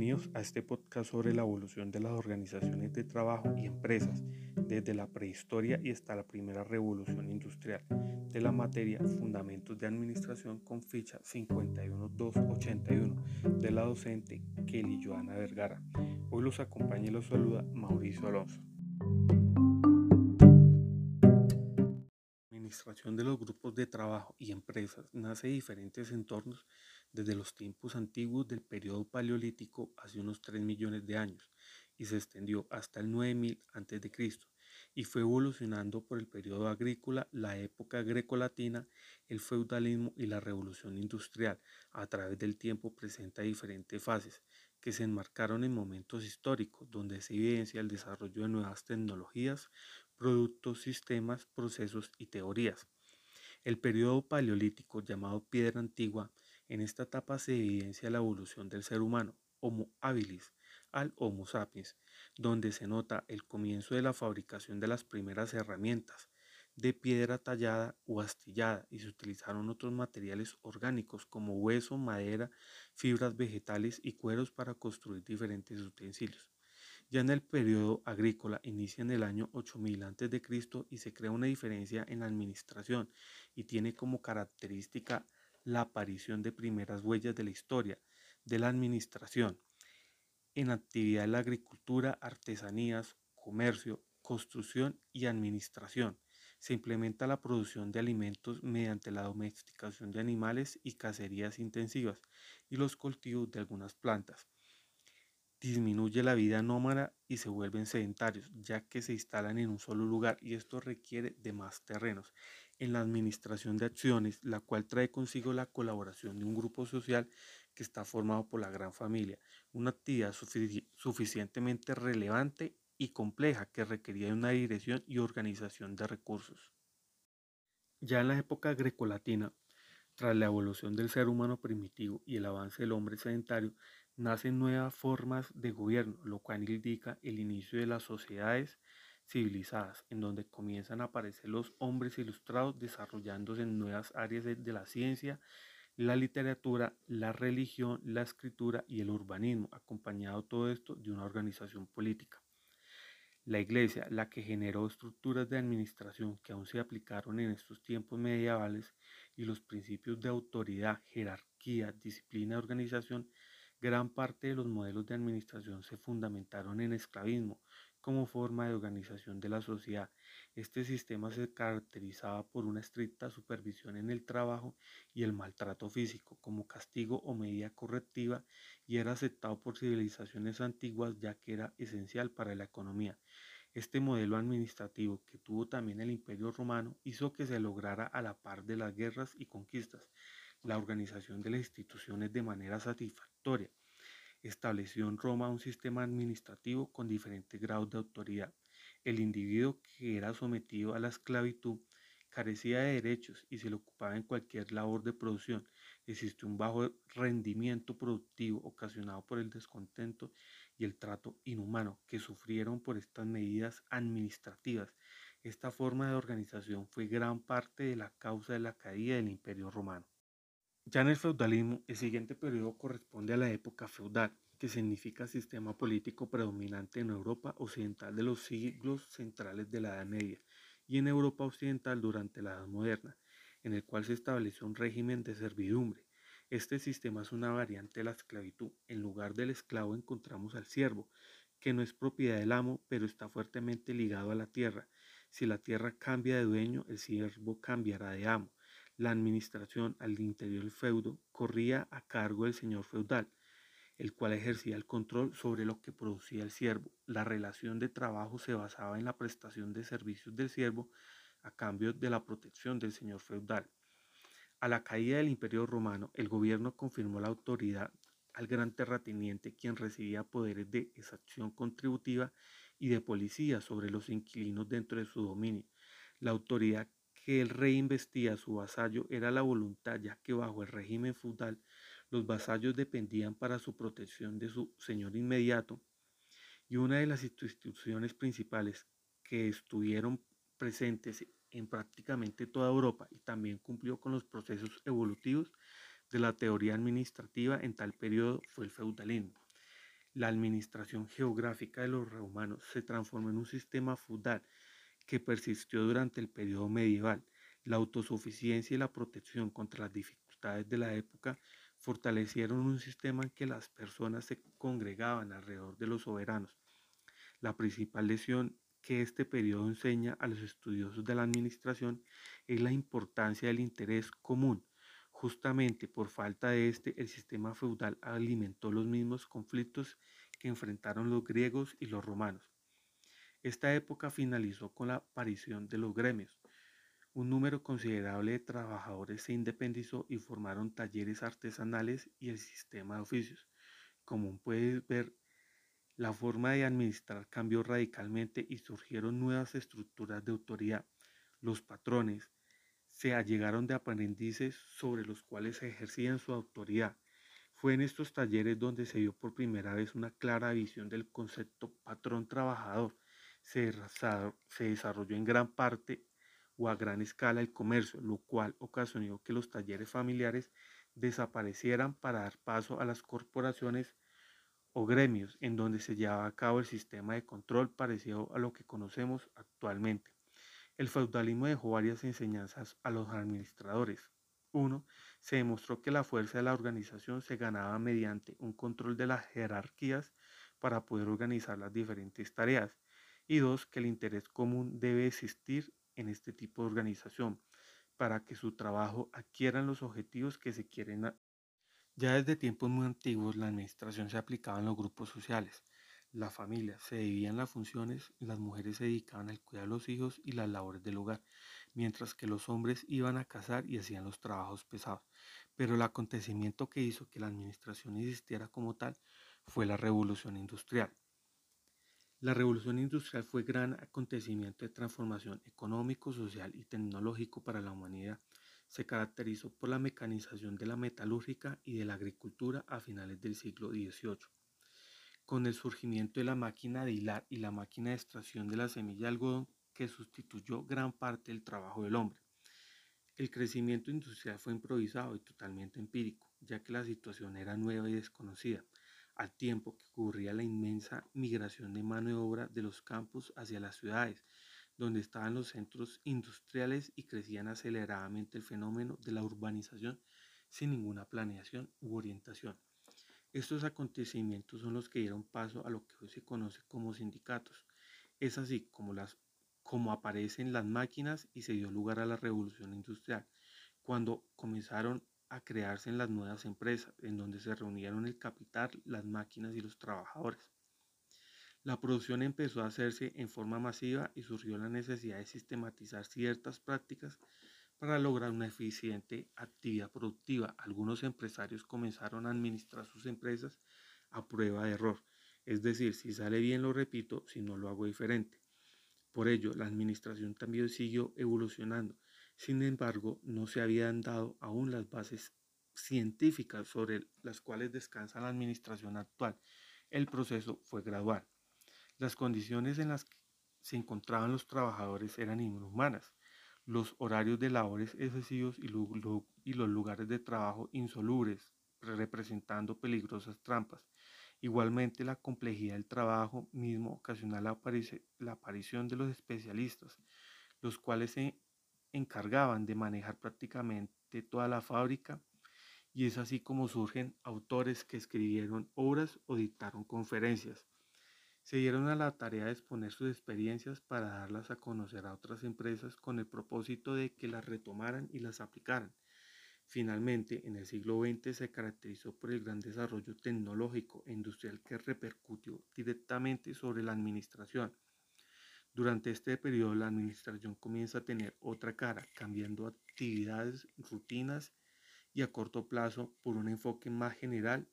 Bienvenidos a este podcast sobre la evolución de las organizaciones de trabajo y empresas desde la prehistoria y hasta la primera revolución industrial de la materia Fundamentos de Administración con ficha 51281 de la docente Kelly Joana Vergara. Hoy los acompaña y los saluda Mauricio Alonso. administración de los grupos de trabajo y empresas nace de diferentes entornos desde los tiempos antiguos del periodo paleolítico hace unos 3 millones de años y se extendió hasta el 9000 a.C. y fue evolucionando por el periodo agrícola, la época grecolatina, el feudalismo y la revolución industrial. A través del tiempo presenta diferentes fases que se enmarcaron en momentos históricos donde se evidencia el desarrollo de nuevas tecnologías, productos, sistemas, procesos y teorías. El periodo paleolítico, llamado piedra antigua, en esta etapa se evidencia la evolución del ser humano, Homo habilis, al Homo sapiens, donde se nota el comienzo de la fabricación de las primeras herramientas de piedra tallada o astillada y se utilizaron otros materiales orgánicos como hueso, madera, fibras vegetales y cueros para construir diferentes utensilios. Ya en el periodo agrícola inicia en el año 8000 a.C. y se crea una diferencia en la administración y tiene como característica la aparición de primeras huellas de la historia de la administración en actividad de la agricultura, artesanías, comercio, construcción y administración. Se implementa la producción de alimentos mediante la domesticación de animales y cacerías intensivas y los cultivos de algunas plantas disminuye la vida nómada y se vuelven sedentarios, ya que se instalan en un solo lugar y esto requiere de más terrenos. En la administración de acciones, la cual trae consigo la colaboración de un grupo social que está formado por la gran familia, una actividad suficientemente relevante y compleja que requería una dirección y organización de recursos. Ya en la época grecolatina, tras la evolución del ser humano primitivo y el avance del hombre sedentario, nacen nuevas formas de gobierno, lo cual indica el inicio de las sociedades civilizadas, en donde comienzan a aparecer los hombres ilustrados desarrollándose en nuevas áreas de, la ciencia, la literatura, la religión, la escritura y el urbanismo, acompañado todo esto de una organización política. La iglesia, la que generó estructuras de administración que aún se aplicaron en estos tiempos medievales y los principios de autoridad, jerarquía, disciplina y organización, Gran parte de los modelos de administración se fundamentaron en esclavismo como forma de organización de la sociedad. Este sistema se caracterizaba por una estricta supervisión en el trabajo y el maltrato físico como castigo o medida correctiva y era aceptado por civilizaciones antiguas ya que era esencial para la economía. Este modelo administrativo que tuvo también el Imperio Romano hizo que se lograra a la par de las guerras y conquistas la organización de las instituciones de manera satisfactoria. Estableció en Roma un sistema administrativo con diferentes grados de autoridad. El individuo que era sometido a la esclavitud carecía de derechos y se le ocupaba en cualquier labor de producción. Existió un bajo rendimiento productivo ocasionado por el descontento y el trato inhumano que sufrieron por estas medidas administrativas. Esta forma de organización fue gran parte de la causa de la caída del imperio romano. Ya en el feudalismo, el siguiente periodo corresponde a la época feudal, que significa sistema político predominante en Europa occidental de los siglos centrales de la Edad Media y en Europa occidental durante la Edad Moderna, en el cual se estableció un régimen de servidumbre. Este sistema es una variante de la esclavitud. En lugar del esclavo encontramos al siervo, que no es propiedad del amo, pero está fuertemente ligado a la tierra. Si la tierra cambia de dueño, el siervo cambiará de amo. La administración al interior del feudo corría a cargo del señor feudal, el cual ejercía el control sobre lo que producía el siervo. La relación de trabajo se basaba en la prestación de servicios del siervo a cambio de la protección del señor feudal. A la caída del imperio romano, el gobierno confirmó la autoridad al gran terrateniente, quien recibía poderes de exacción contributiva y de policía sobre los inquilinos dentro de su dominio. La autoridad que el rey investía a su vasallo era la voluntad, ya que bajo el régimen feudal los vasallos dependían para su protección de su señor inmediato, y una de las instituciones principales que estuvieron presentes en prácticamente toda Europa y también cumplió con los procesos evolutivos de la teoría administrativa en tal periodo fue el feudalismo. la administración geográfica de los romanos se transformó en un sistema feudal que persistió durante el periodo medieval. La autosuficiencia y la protección contra las dificultades de la época fortalecieron un sistema en que las personas se congregaban alrededor de los soberanos. La principal lección que este periodo enseña a los estudiosos de la administración es la importancia del interés común. Justamente por falta de este, el sistema feudal alimentó los mismos conflictos que enfrentaron los griegos y los romanos. Esta época finalizó con la aparición de los gremios. Un número considerable de trabajadores se independizó y formaron talleres artesanales y el sistema de oficios. Como puedes ver, la forma de administrar cambió radicalmente y surgieron nuevas estructuras de autoridad. Los patrones se allegaron de aprendices sobre los cuales ejercían su autoridad. Fue en estos talleres donde se dio por primera vez una clara visión del concepto patrón trabajador. Se, desarrolló en gran parte o a gran escala el comercio, lo cual ocasionó que los talleres familiares desaparecieran para dar paso a las corporaciones o gremios en donde se llevaba a cabo el sistema de control parecido a lo que conocemos actualmente. El feudalismo dejó varias enseñanzas a los administradores. Uno, se demostró que la fuerza de la organización se ganaba mediante un control de las jerarquías para poder organizar las diferentes tareas. Y dos, que el interés común debe existir en este tipo de organización para que su trabajo adquieran los objetivos que se quieren ya desde tiempos muy antiguos la administración se aplicaba en los grupos sociales. La familia se dividía en las funciones, las mujeres se dedicaban al cuidado de los hijos y las labores del hogar, mientras que los hombres iban a cazar y hacían los trabajos pesados. Pero el acontecimiento que hizo que la administración existiera como tal fue la revolución industrial. La revolución industrial fue gran acontecimiento de transformación económico, social y tecnológico para la humanidad se caracterizó por la mecanización de la metalúrgica y de la agricultura a finales del siglo XVIII. Con el surgimiento de la máquina de hilar y la máquina de extracción de la semilla de algodón que sustituyó gran parte del trabajo del hombre. El crecimiento industrial fue improvisado y totalmente empírico, ya que la situación era nueva y desconocida, al tiempo que ocurría la inmensa migración de mano de obra de los campos hacia las ciudades, donde estaban los centros industriales y crecían aceleradamente el fenómeno de la urbanización sin ninguna planeación u orientación. Estos acontecimientos son los que dieron paso a lo que hoy se conoce como sindicatos. Es así como, las, como aparecen las máquinas y se dio lugar a la revolución industrial, cuando comenzaron a crearse en las nuevas empresas, en donde se reunieron el capital, las máquinas y los trabajadores. La producción empezó a hacerse en forma masiva y surgió la necesidad de sistematizar ciertas prácticas para lograr una eficiente actividad productiva. Algunos empresarios comenzaron a administrar sus empresas a prueba de error, es decir, si sale bien lo repito, si no lo hago diferente. Por ello, la administración también siguió evolucionando. Sin embargo, no se habían dado aún las bases científicas sobre las cuales descansa la administración actual. El proceso fue gradual. Las condiciones en las que se encontraban los trabajadores eran inhumanas. Los horarios de labores excesivos y, los lugares de trabajo insolubles, representando peligrosas trampas. Igualmente, la complejidad del trabajo mismo ocasiona la, la aparición de los especialistas, los cuales se encargaban de manejar prácticamente toda la fábrica y es así como surgen autores que escribieron obras o dictaron conferencias se dieron a la tarea de exponer sus experiencias para darlas a conocer a otras empresas con el propósito de que las retomaran y las aplicaran. Finalmente, en el siglo XX se caracterizó por el gran desarrollo tecnológico e industrial que repercutió directamente sobre la administración. Durante este periodo la administración comienza a tener otra cara, cambiando actividades, rutinas y a corto plazo por un enfoque más general